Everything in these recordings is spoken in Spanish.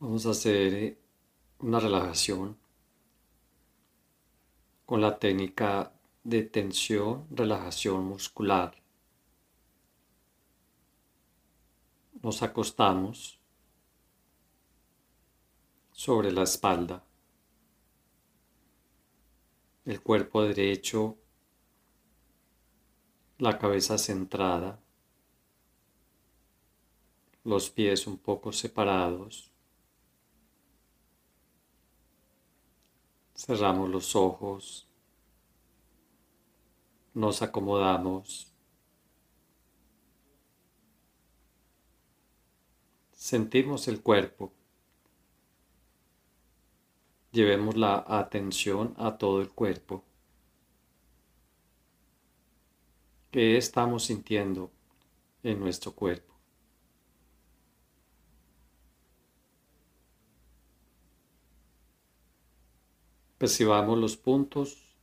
Vamos a hacer eh, una relajación con la técnica de tensión, relajación muscular. Nos acostamos sobre la espalda, el cuerpo derecho, la cabeza centrada, los pies un poco separados. Cerramos los ojos, nos acomodamos, sentimos el cuerpo, llevemos la atención a todo el cuerpo. ¿Qué estamos sintiendo en nuestro cuerpo? Percibamos los puntos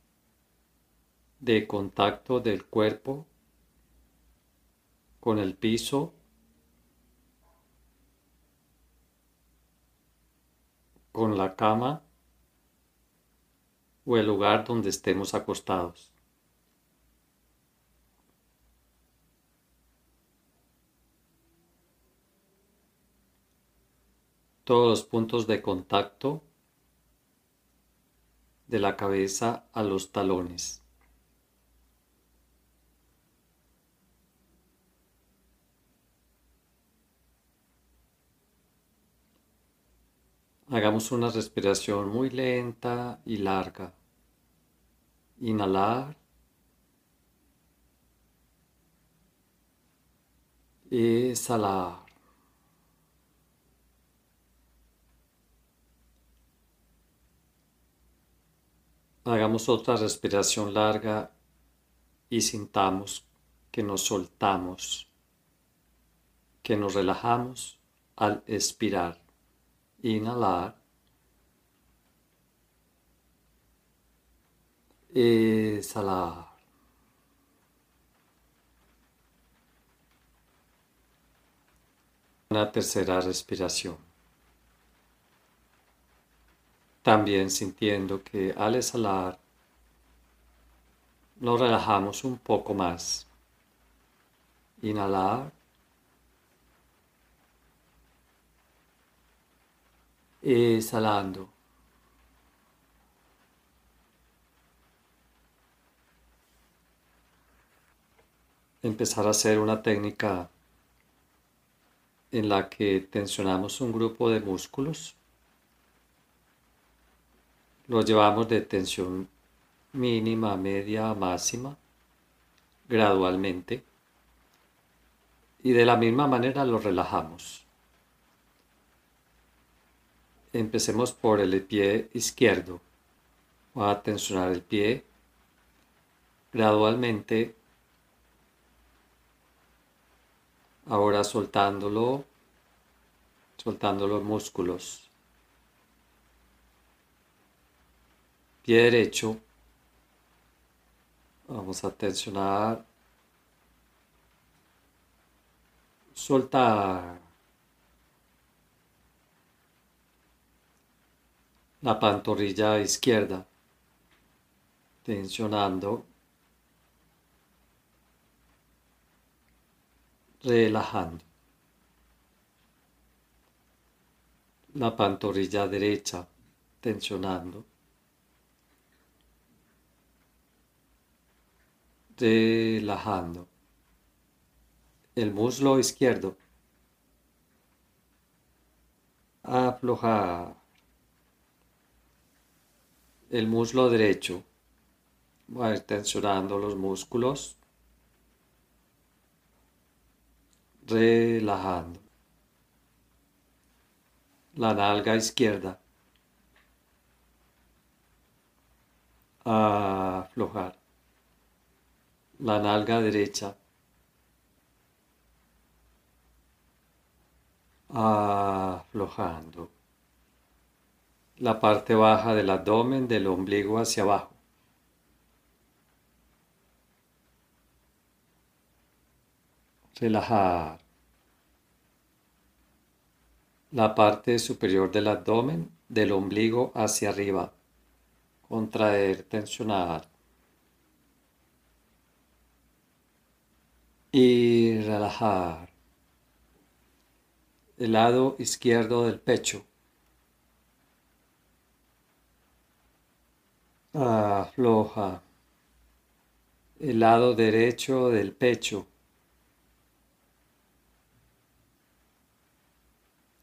de contacto del cuerpo con el piso, con la cama o el lugar donde estemos acostados. Todos los puntos de contacto de la cabeza a los talones. Hagamos una respiración muy lenta y larga. Inhalar. Exhalar. Hagamos otra respiración larga y sintamos que nos soltamos, que nos relajamos al expirar. Inhalar. Exhalar. Una tercera respiración. También sintiendo que al exhalar nos relajamos un poco más. Inhalar. Exhalando. Empezar a hacer una técnica en la que tensionamos un grupo de músculos lo llevamos de tensión mínima, media, máxima, gradualmente. Y de la misma manera lo relajamos. Empecemos por el pie izquierdo. Voy a tensionar el pie gradualmente. Ahora soltándolo, soltando los músculos. Pie derecho, vamos a tensionar, soltar. La pantorrilla izquierda, tensionando, relajando. La pantorrilla derecha, tensionando. Relajando el muslo izquierdo. Aflojar el muslo derecho. Voy a ir tensionando los músculos. Relajando. La nalga izquierda. Aflojar la nalga derecha. Aflojando. La parte baja del abdomen del ombligo hacia abajo. Relajar. la parte superior del abdomen, del ombligo hacia arriba. Contraer, tensionar. Y relajar. El lado izquierdo del pecho. Afloja. El lado derecho del pecho.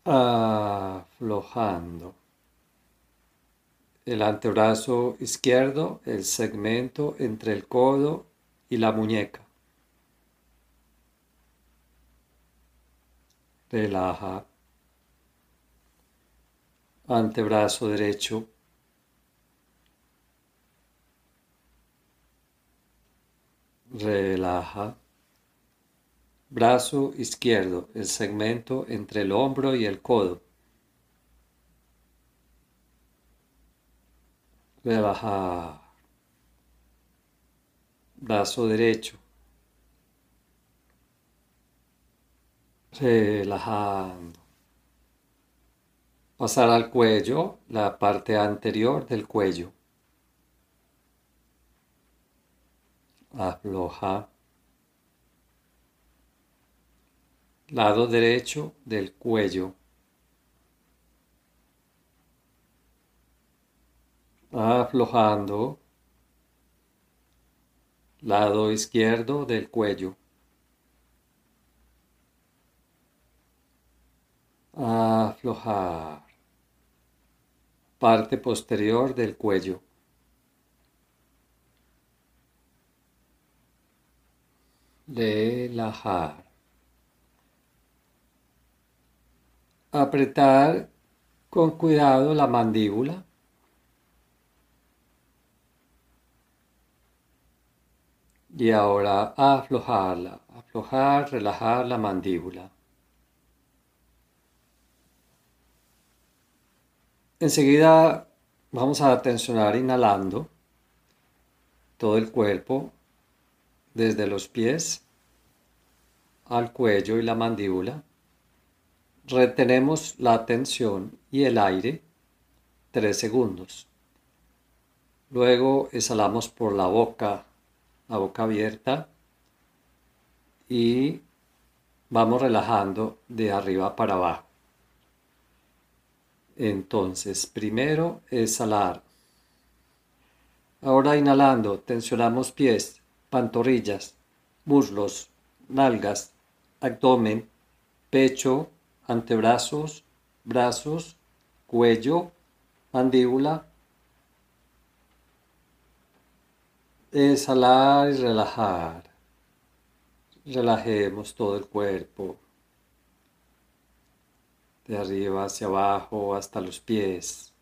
aflojando. El antebrazo izquierdo, el segmento entre el codo y la muñeca. Relaja. Antebrazo derecho. Relaja. Brazo izquierdo, el segmento entre el hombro y el codo. Relajar. Brazo derecho. Relajando. Pasar al cuello, la parte anterior del cuello. Afloja. lado derecho del cuello. Aflojando lado izquierdo del cuello. Aflojar parte posterior del cuello. Relajar. apretar con cuidado la mandíbula. Y ahora aflojarla, aflojar, relajar la mandíbula. Enseguida vamos a tensionar inhalando todo el cuerpo, desde los pies al cuello y la mandíbula. Retenemos la atención y el aire tres segundos. Luego exhalamos por la boca, la boca abierta y vamos relajando de arriba para abajo. Entonces, primero exhalar. Ahora inhalando, tensionamos pies, pantorrillas, muslos, nalgas, abdomen, pecho, antebrazos, brazos, cuello, mandíbula. Exhalar y relajar. Relajemos todo el cuerpo. De arriba hacia abajo hasta los pies.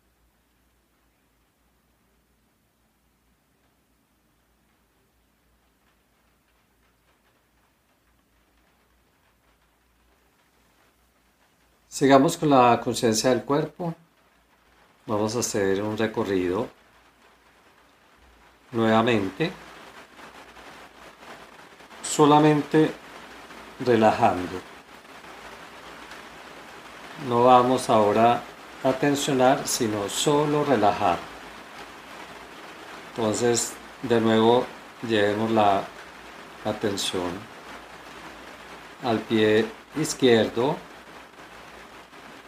Sigamos con la conciencia del cuerpo. Vamos a hacer un recorrido nuevamente, solamente relajando. No vamos ahora a tensionar, sino solo relajar. Entonces, de nuevo, llevemos la atención al pie izquierdo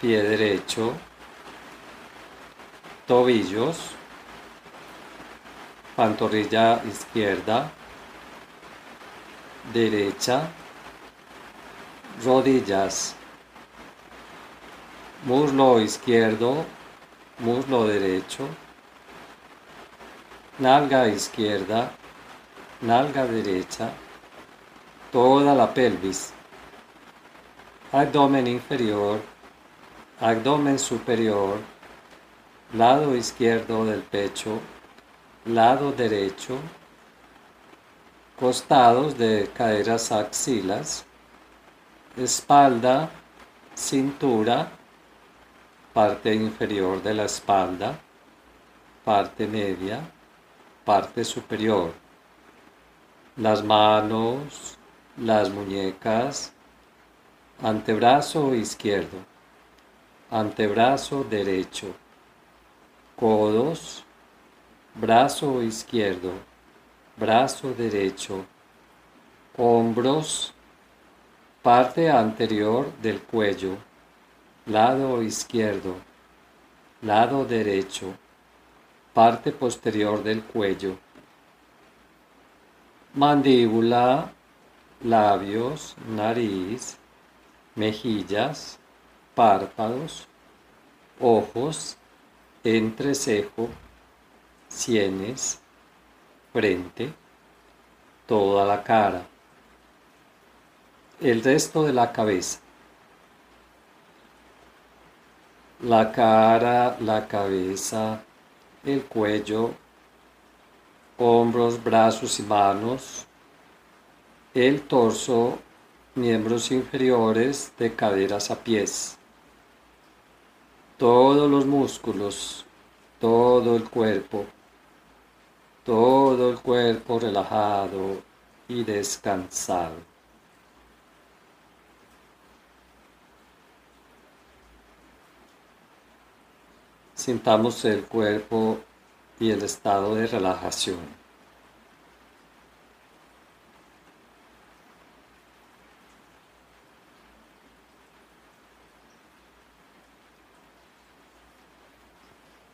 pie derecho, tobillos, pantorrilla izquierda, derecha, rodillas, muslo izquierdo, muslo derecho, nalga izquierda, nalga derecha, toda la pelvis, abdomen inferior, abdomen superior, lado izquierdo del pecho, lado derecho, costados de caderas axilas, espalda, cintura, parte inferior de la espalda, parte media, parte superior, las manos, las muñecas, antebrazo izquierdo antebrazo derecho, codos, brazo izquierdo, brazo derecho, hombros, parte anterior del cuello, lado izquierdo, lado derecho, parte posterior del cuello, mandíbula, labios, nariz, mejillas, párpados, ojos, entrecejo, sienes, frente, toda la cara, el resto de la cabeza. La cara, la cabeza, el cuello, hombros, brazos y manos, el torso, miembros inferiores de caderas a pies, todos los músculos, todo el cuerpo, todo el cuerpo relajado y descansado. Sintamos el cuerpo y el estado de relajación.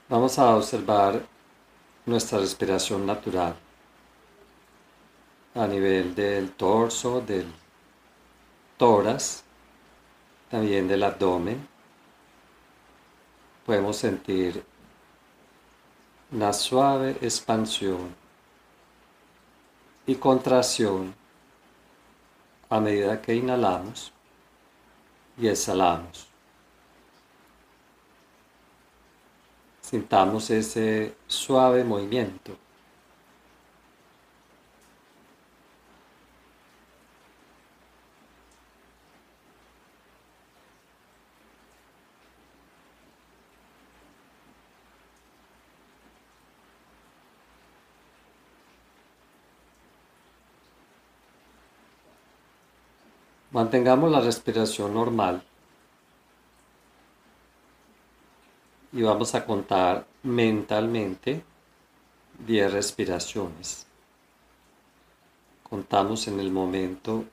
Vamos a observar nuestra respiración natural a nivel del torso, del tórax, también del abdomen. Podemos sentir una suave expansión y contracción a medida que inhalamos y exhalamos. Sintamos ese suave movimiento. Mantengamos la respiración normal. y vamos a contar mentalmente 10 respiraciones. Contamos en el momento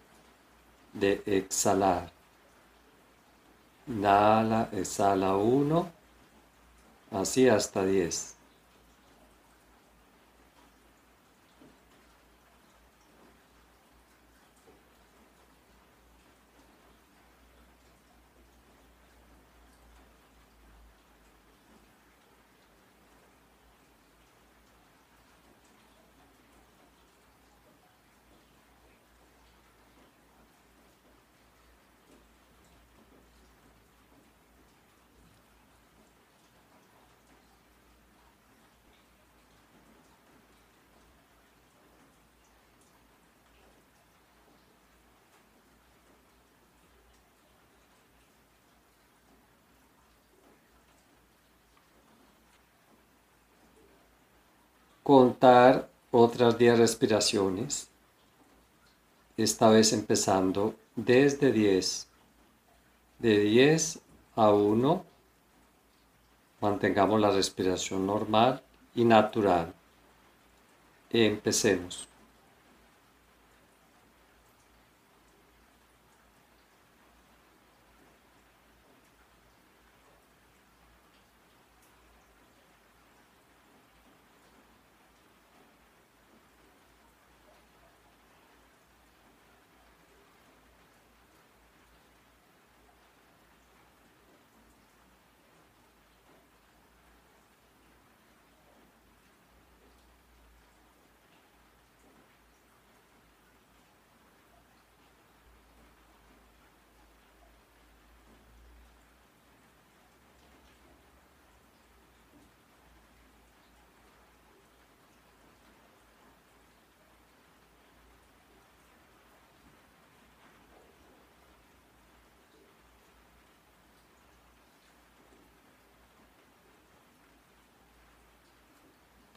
de exhalar. Inhala, exhala 1, así hasta 10. Contar otras 10 respiraciones, esta vez empezando desde 10, de 10 a 1, mantengamos la respiración normal y natural. Empecemos.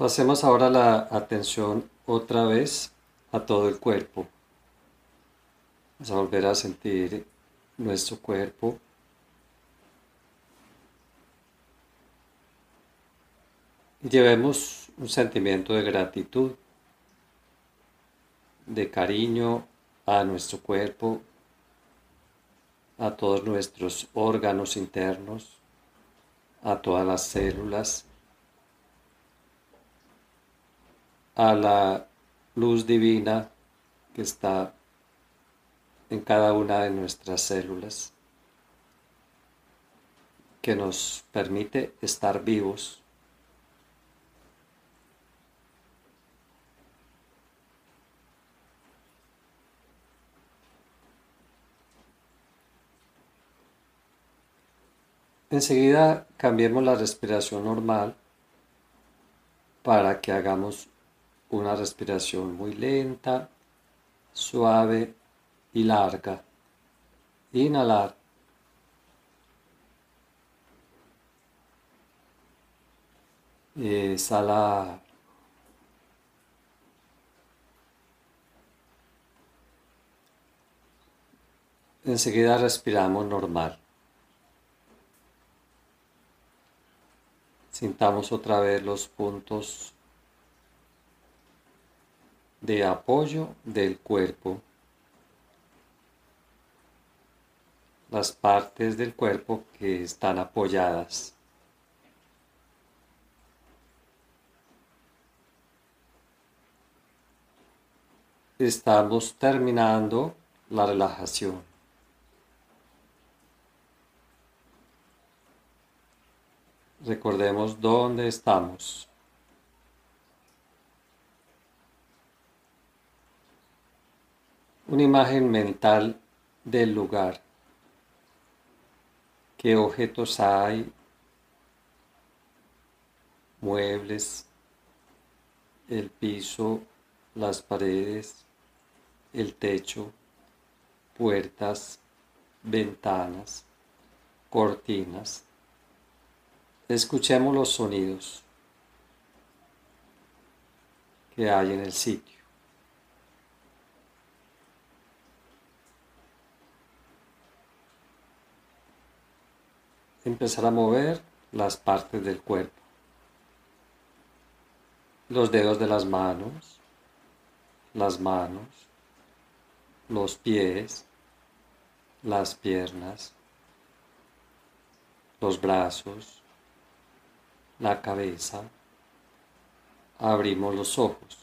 Pasemos ahora la atención otra vez a todo el cuerpo. Vamos a volver a sentir nuestro cuerpo. Y llevemos un sentimiento de gratitud, de cariño a nuestro cuerpo, a todos nuestros órganos internos, a todas las células. A la luz divina que está en cada una de nuestras células, que nos permite estar vivos. Enseguida cambiemos la respiración normal para que hagamos una respiración muy lenta, suave y larga. Inhalar. Exhalar. Enseguida respiramos normal. Sintamos otra vez los puntos de apoyo del cuerpo. Las partes del cuerpo que están apoyadas. Estamos terminando la relajación. Recordemos dónde estamos. Una imagen mental del lugar. ¿Qué objetos hay? Muebles, el piso, las paredes, el techo, puertas, ventanas, cortinas. Escuchemos los sonidos que hay en el sitio. Empezar a mover las partes del cuerpo. Los dedos de las manos, las manos, los pies, las piernas, los brazos, la cabeza, abrimos los ojos,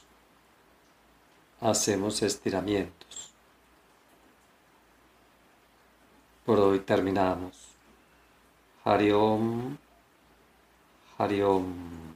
hacemos estiramientos. Por hoy terminamos. 하리옴 하리옴.